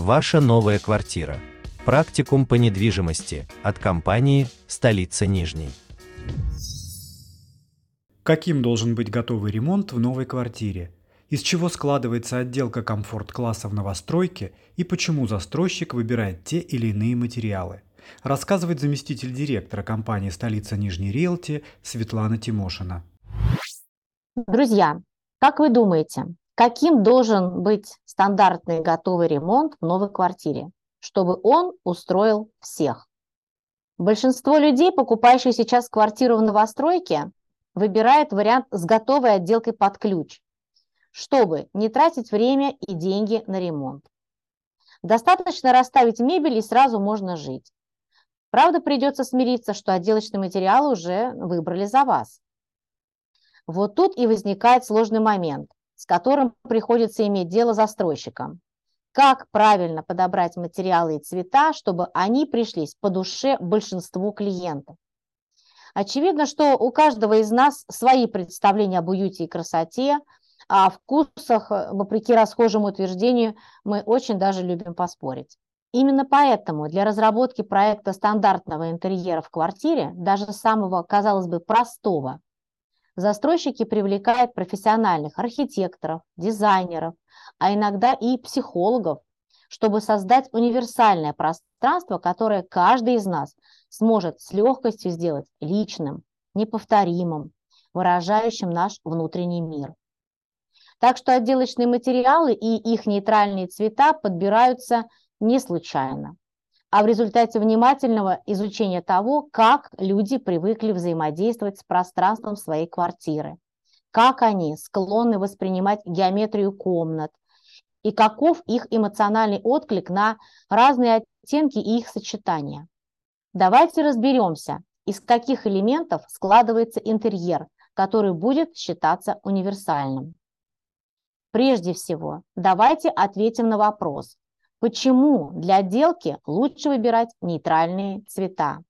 Ваша новая квартира. Практикум по недвижимости от компании «Столица Нижней». Каким должен быть готовый ремонт в новой квартире? Из чего складывается отделка комфорт-класса в новостройке и почему застройщик выбирает те или иные материалы? Рассказывает заместитель директора компании «Столица Нижней Риэлти» Светлана Тимошина. Друзья, как вы думаете, каким должен быть стандартный готовый ремонт в новой квартире, чтобы он устроил всех? Большинство людей, покупающих сейчас квартиру в новостройке, выбирает вариант с готовой отделкой под ключ, чтобы не тратить время и деньги на ремонт. Достаточно расставить мебель и сразу можно жить. Правда, придется смириться, что отделочные материалы уже выбрали за вас. Вот тут и возникает сложный момент, с которым приходится иметь дело застройщикам. Как правильно подобрать материалы и цвета, чтобы они пришлись по душе большинству клиентов? Очевидно, что у каждого из нас свои представления об уюте и красоте, а о вкусах, вопреки расхожему утверждению, мы очень даже любим поспорить. Именно поэтому для разработки проекта стандартного интерьера в квартире, даже самого, казалось бы, простого, застройщики привлекают профессиональных архитекторов, дизайнеров, а иногда и психологов, чтобы создать универсальное пространство, которое каждый из нас сможет с легкостью сделать личным, неповторимым, выражающим наш внутренний мир. Так что отделочные материалы и их нейтральные цвета подбираются не случайно, а в результате внимательного изучения того, как люди привыкли взаимодействовать с пространством своей квартиры, как они склонны воспринимать геометрию комнат и каков их эмоциональный отклик на разные оттенки и их сочетания. Давайте разберемся, из каких элементов складывается интерьер, который будет считаться универсальным. Прежде всего, давайте ответим на вопрос, почему для отделки лучше выбирать нейтральные цвета.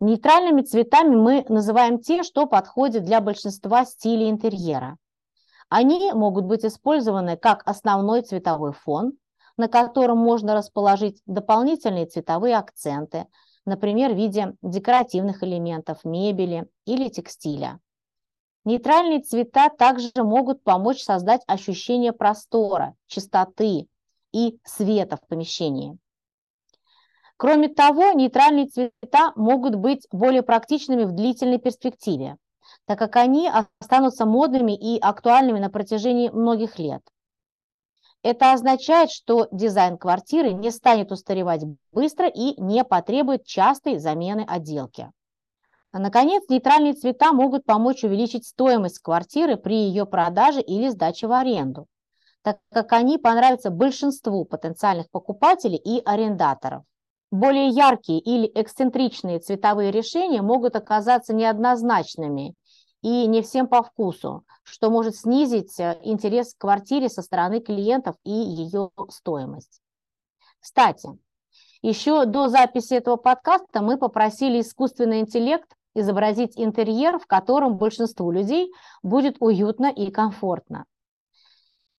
Нейтральными цветами мы называем те, что подходят для большинства стилей интерьера. Они могут быть использованы как основной цветовой фон, на котором можно расположить дополнительные цветовые акценты, например, в виде декоративных элементов, мебели или текстиля. Нейтральные цвета также могут помочь создать ощущение простора, чистоты и света в помещении. Кроме того, нейтральные цвета могут быть более практичными в длительной перспективе, так как они останутся модными и актуальными на протяжении многих лет. Это означает, что дизайн квартиры не станет устаревать быстро и не потребует частой замены отделки. Наконец, нейтральные цвета могут помочь увеличить стоимость квартиры при ее продаже или сдаче в аренду, так как они понравятся большинству потенциальных покупателей и арендаторов. Более яркие или эксцентричные цветовые решения могут оказаться неоднозначными и не всем по вкусу, что может снизить э, интерес к квартире со стороны клиентов и ее стоимость. Кстати, еще до записи этого подкаста мы попросили искусственный интеллект изобразить интерьер, в котором большинству людей будет уютно и комфортно.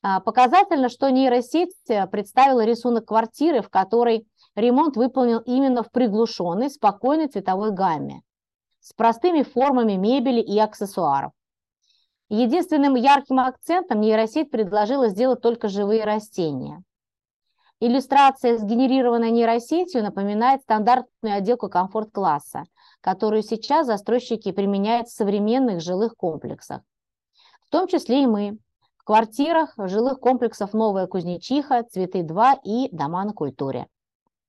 А, показательно, что нейросеть э, представила рисунок квартиры, в которой ремонт выполнен именно в приглушенной, спокойной цветовой гамме с простыми формами мебели и аксессуаров. Единственным ярким акцентом нейросеть предложила сделать только живые растения. Иллюстрация, сгенерированная нейросетью, напоминает стандартную отделку комфорт-класса, которую сейчас застройщики применяют в современных жилых комплексах. В том числе и мы. Квартирах жилых комплексов «Новая Кузнечиха», «Цветы 2» и «Дома на культуре».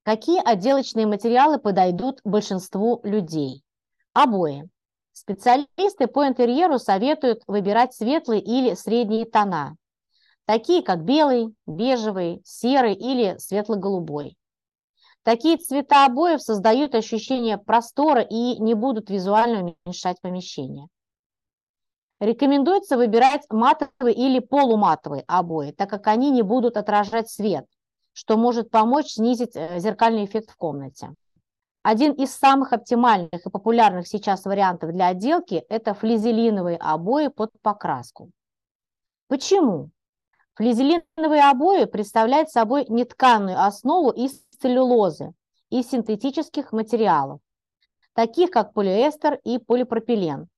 Какие отделочные материалы подойдут большинству людей? Обои. Специалисты по интерьеру советуют выбирать светлые или средние тона, такие как белый, бежевый, серый или светло-голубой. Такие цвета обоев создают ощущение простора и не будут визуально уменьшать помещение. Рекомендуется выбирать матовые или полуматовые обои, так как они не будут отражать свет, что может помочь снизить э, зеркальный эффект в комнате. Один из самых оптимальных и популярных сейчас вариантов для отделки – это флизелиновые обои под покраску. Почему? Флизелиновые обои представляют собой нетканную основу из целлюлозы и синтетических материалов, таких как полиэстер и полипропилен,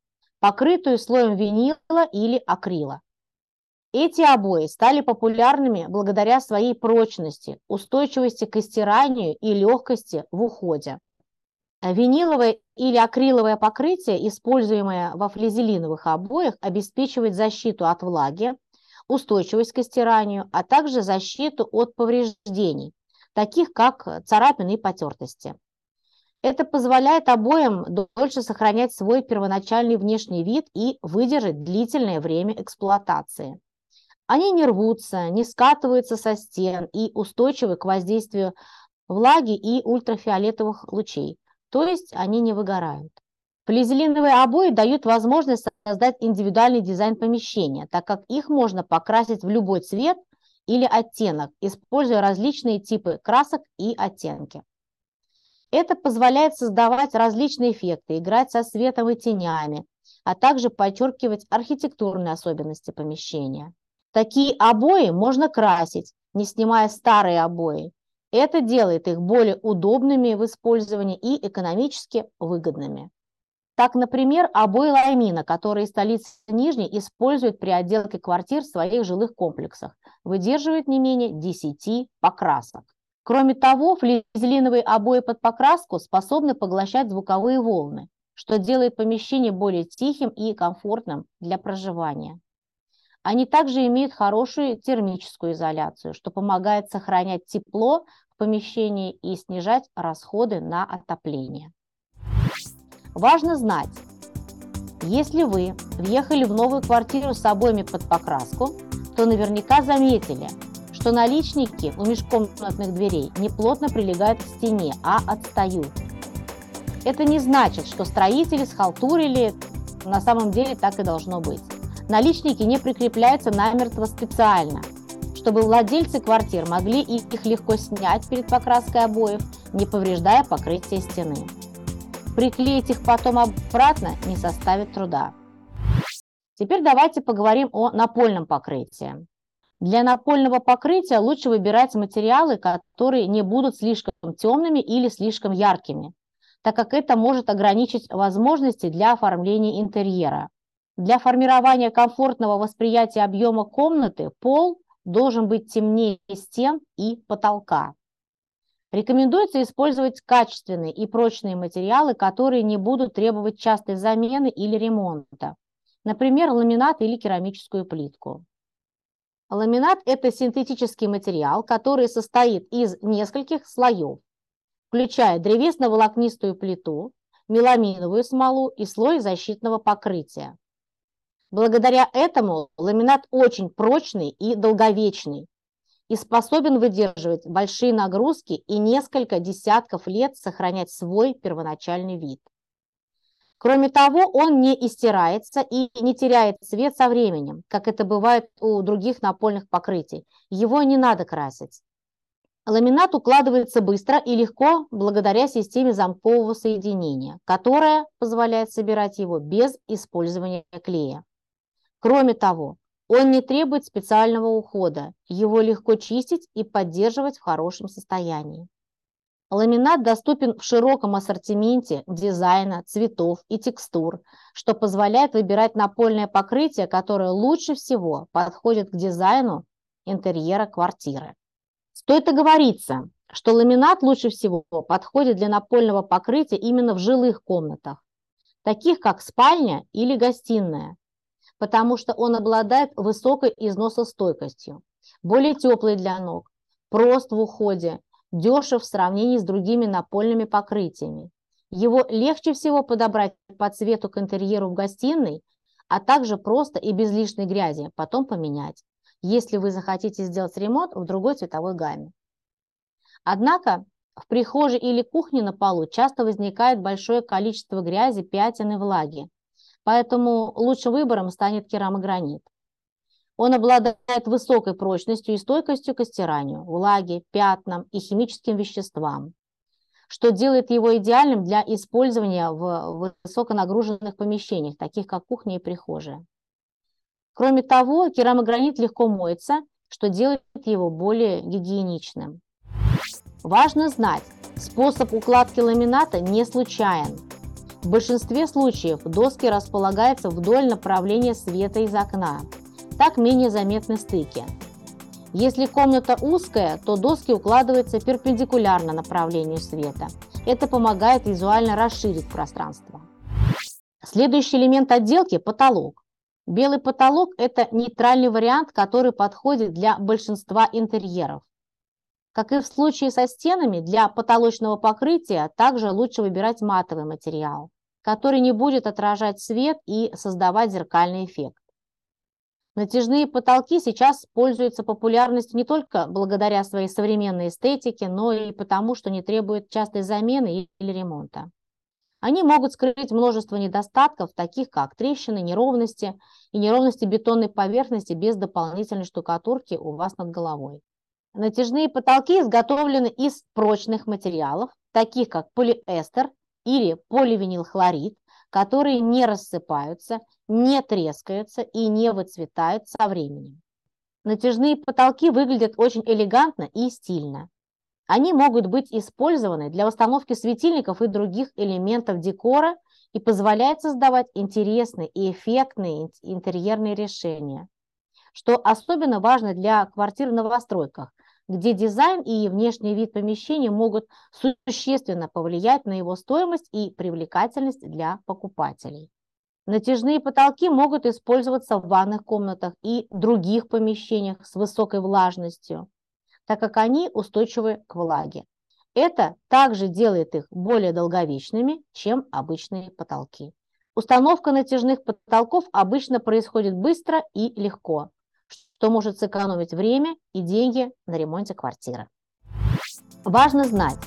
покрытую слоем винила или акрила. Эти обои стали популярными благодаря своей прочности, устойчивости к стиранию и легкости в уходе. Виниловое или акриловое покрытие, используемое во флизелиновых обоях, обеспечивает защиту от влаги, устойчивость к стиранию, а также защиту от повреждений, таких как царапины и потертости. Это позволяет обоям дольше сохранять свой первоначальный внешний вид и выдержать длительное время эксплуатации. Они не рвутся, не скатываются со стен и устойчивы к воздействию влаги и ультрафиолетовых лучей, то есть они не выгорают. Полиэтиленовые обои дают возможность создать индивидуальный дизайн помещения, так как их можно покрасить в любой цвет или оттенок, используя различные типы красок и оттенки. Это позволяет создавать различные эффекты, играть со светом и тенями, а также подчеркивать архитектурные особенности помещения. Такие обои можно красить, не снимая старые обои. Это делает их более удобными в использовании и экономически выгодными. Так, например, обои ламина, которые столица Нижней использует при отделке квартир в своих жилых комплексах, выдерживают не менее 10 покрасок. Кроме того, флизелиновые обои под покраску способны поглощать звуковые волны, что делает помещение более тихим и комфортным для проживания. Они также имеют хорошую термическую изоляцию, что помогает сохранять тепло в помещении и снижать расходы на отопление. Важно знать, если вы въехали в новую квартиру с обоями под покраску, то наверняка заметили, что наличники у межкомнатных дверей не плотно прилегают к стене, а отстают. Это не значит, что строители схалтурили, на самом деле так и должно быть. Наличники не прикрепляются намертво специально, чтобы владельцы квартир могли их легко снять перед покраской обоев, не повреждая покрытие стены. Приклеить их потом обратно не составит труда. Теперь давайте поговорим о напольном покрытии. Для напольного покрытия лучше выбирать материалы, которые не будут слишком темными или слишком яркими, так как это может ограничить возможности для оформления интерьера. Для формирования комфортного восприятия объема комнаты пол должен быть темнее стен и потолка. Рекомендуется использовать качественные и прочные материалы, которые не будут требовать частой замены или ремонта, например, ламинат или керамическую плитку. Ламинат – это синтетический материал, который состоит из нескольких слоев, включая древесно-волокнистую плиту, меламиновую смолу и слой защитного покрытия. Благодаря этому ламинат очень прочный и долговечный и способен выдерживать большие нагрузки и несколько десятков лет сохранять свой первоначальный вид. Кроме того, он не истирается и не теряет цвет со временем, как это бывает у других напольных покрытий. Его не надо красить. Ламинат укладывается быстро и легко благодаря системе замкового соединения, которая позволяет собирать его без использования клея. Кроме того, он не требует специального ухода, его легко чистить и поддерживать в хорошем состоянии. Ламинат доступен в широком ассортименте дизайна, цветов и текстур, что позволяет выбирать напольное покрытие, которое лучше всего подходит к дизайну интерьера квартиры. Стоит оговориться, что ламинат лучше всего подходит для напольного покрытия именно в жилых комнатах, таких как спальня или гостиная, потому что он обладает высокой износостойкостью, более теплый для ног, прост в уходе, дешев в сравнении с другими напольными покрытиями. Его легче всего подобрать по цвету к интерьеру в гостиной, а также просто и без лишней грязи потом поменять, если вы захотите сделать ремонт в другой цветовой гамме. Однако в прихожей или кухне на полу часто возникает большое количество грязи, пятен и влаги, поэтому лучшим выбором станет керамогранит. Он обладает высокой прочностью и стойкостью к стиранию, влаге, пятнам и химическим веществам, что делает его идеальным для использования в высоконагруженных помещениях, таких как кухня и прихожая. Кроме того, керамогранит легко моется что делает его более гигиеничным. Важно знать, способ укладки ламината не случайен. В большинстве случаев доски располагаются вдоль направления света из окна. Так менее заметны стыки. Если комната узкая, то доски укладываются перпендикулярно направлению света. Это помогает визуально расширить пространство. Следующий элемент отделки – потолок. Белый потолок – это нейтральный вариант, который подходит для большинства интерьеров. Как и в случае со стенами, для потолочного покрытия также лучше выбирать матовый материал, который не будет отражать свет и создавать зеркальный эффект. Натяжные потолки сейчас пользуются популярностью не только благодаря своей современной эстетике, но и потому, что не требуют частой замены или ремонта. Они могут скрыть множество недостатков, таких как трещины, неровности и неровности бетонной поверхности без дополнительной штукатурки у вас над головой. Натяжные потолки изготовлены из прочных материалов, таких как полиэстер или поливинилхлорид, которые не рассыпаются, не трескаются и не выцветают со временем. Натяжные потолки выглядят очень элегантно и стильно. Они могут быть использованы для установки светильников и других элементов декора и позволяют создавать интересные и эффектные интерьерные решения. Что особенно важно для квартир в новостройках, где дизайн и внешний вид помещения могут существенно повлиять на его стоимость и привлекательность для покупателей. Натяжные потолки могут использоваться в ванных комнатах и других помещениях с высокой влажностью так как они устойчивы к влаге. Это также делает их более долговечными, чем обычные потолки. Установка натяжных потолков обычно происходит быстро и легко, что может сэкономить время и деньги на ремонте квартиры. Важно знать,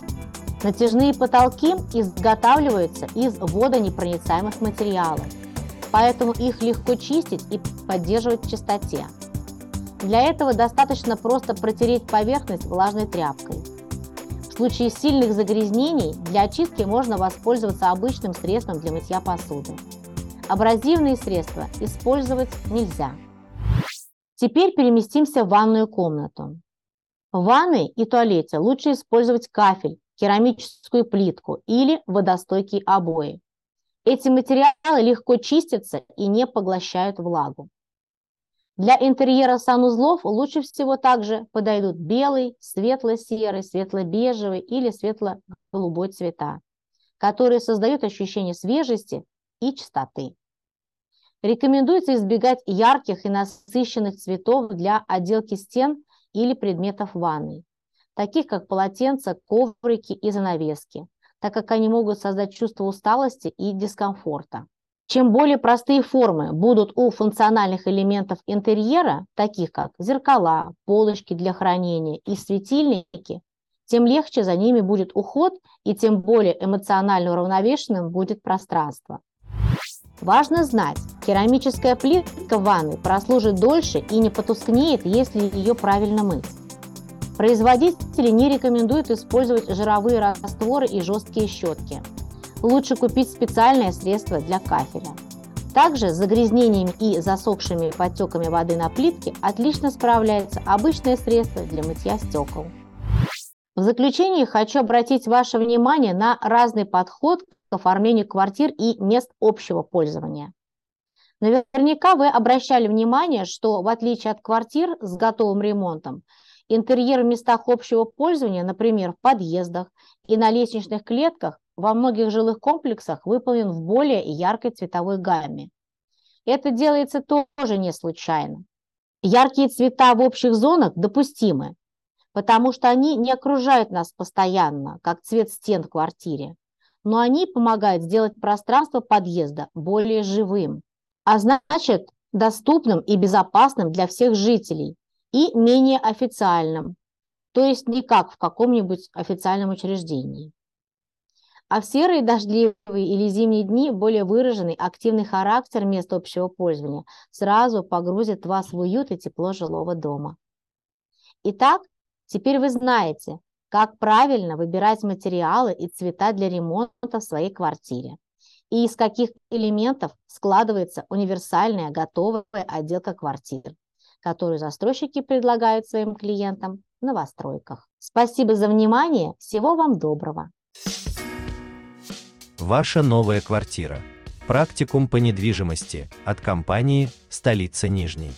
натяжные потолки изготавливаются из водонепроницаемых материалов, поэтому их легко чистить и поддерживать в чистоте. Для этого достаточно просто протереть поверхность влажной тряпкой. В случае сильных загрязнений для очистки можно воспользоваться обычным средством для мытья посуды. Абразивные средства использовать нельзя. Теперь переместимся в ванную комнату. В ванной и туалете лучше использовать кафель, керамическую плитку или водостойкие обои. Эти материалы легко чистятся и не поглощают влагу. Для интерьера санузлов лучше всего также подойдут белый, светло-серый, светло-бежевый или светло-голубой цвета, которые создают ощущение свежести и чистоты. Рекомендуется избегать ярких и насыщенных цветов для отделки стен или предметов ванной, таких как полотенца, коврики и занавески, так как они могут создать чувство усталости и дискомфорта. Чем более простые формы будут у функциональных элементов интерьера, таких как зеркала, полочки для хранения и светильники, тем легче за ними будет уход и тем более эмоционально уравновешенным будет пространство. Важно знать, керамическая плитка в ванной прослужит дольше и не потускнеет, если ее правильно мыть. Производители не рекомендуют использовать жировые растворы и жесткие щетки – лучше купить специальное средство для кафеля. Также с загрязнениями и засохшими потеками воды на плитке отлично справляется обычное средство для мытья стекол. В заключение хочу обратить ваше внимание на разный подход к оформлению квартир и мест общего пользования. Наверняка вы обращали внимание, что в отличие от квартир с готовым ремонтом, интерьер в местах общего пользования, например, в подъездах и на лестничных клетках, во многих жилых комплексах выполнен в более яркой цветовой гамме. Это делается тоже не случайно. Яркие цвета в общих зонах допустимы, потому что они не окружают нас постоянно, как цвет стен в квартире, но они помогают сделать пространство подъезда более живым, а значит доступным и безопасным для всех жителей и менее официальным, то есть не как в каком-нибудь официальном учреждении. А в серые, дождливые или зимние дни более выраженный активный характер мест общего пользования сразу погрузит вас в уют и тепло жилого дома. Итак, теперь вы знаете, как правильно выбирать материалы и цвета для ремонта в своей квартире и из каких элементов складывается универсальная готовая отделка квартир. Которую застройщики предлагают своим клиентам в новостройках. Спасибо за внимание. Всего вам доброго. Ваша новая квартира. Практикум по недвижимости от компании «Столица Нижней».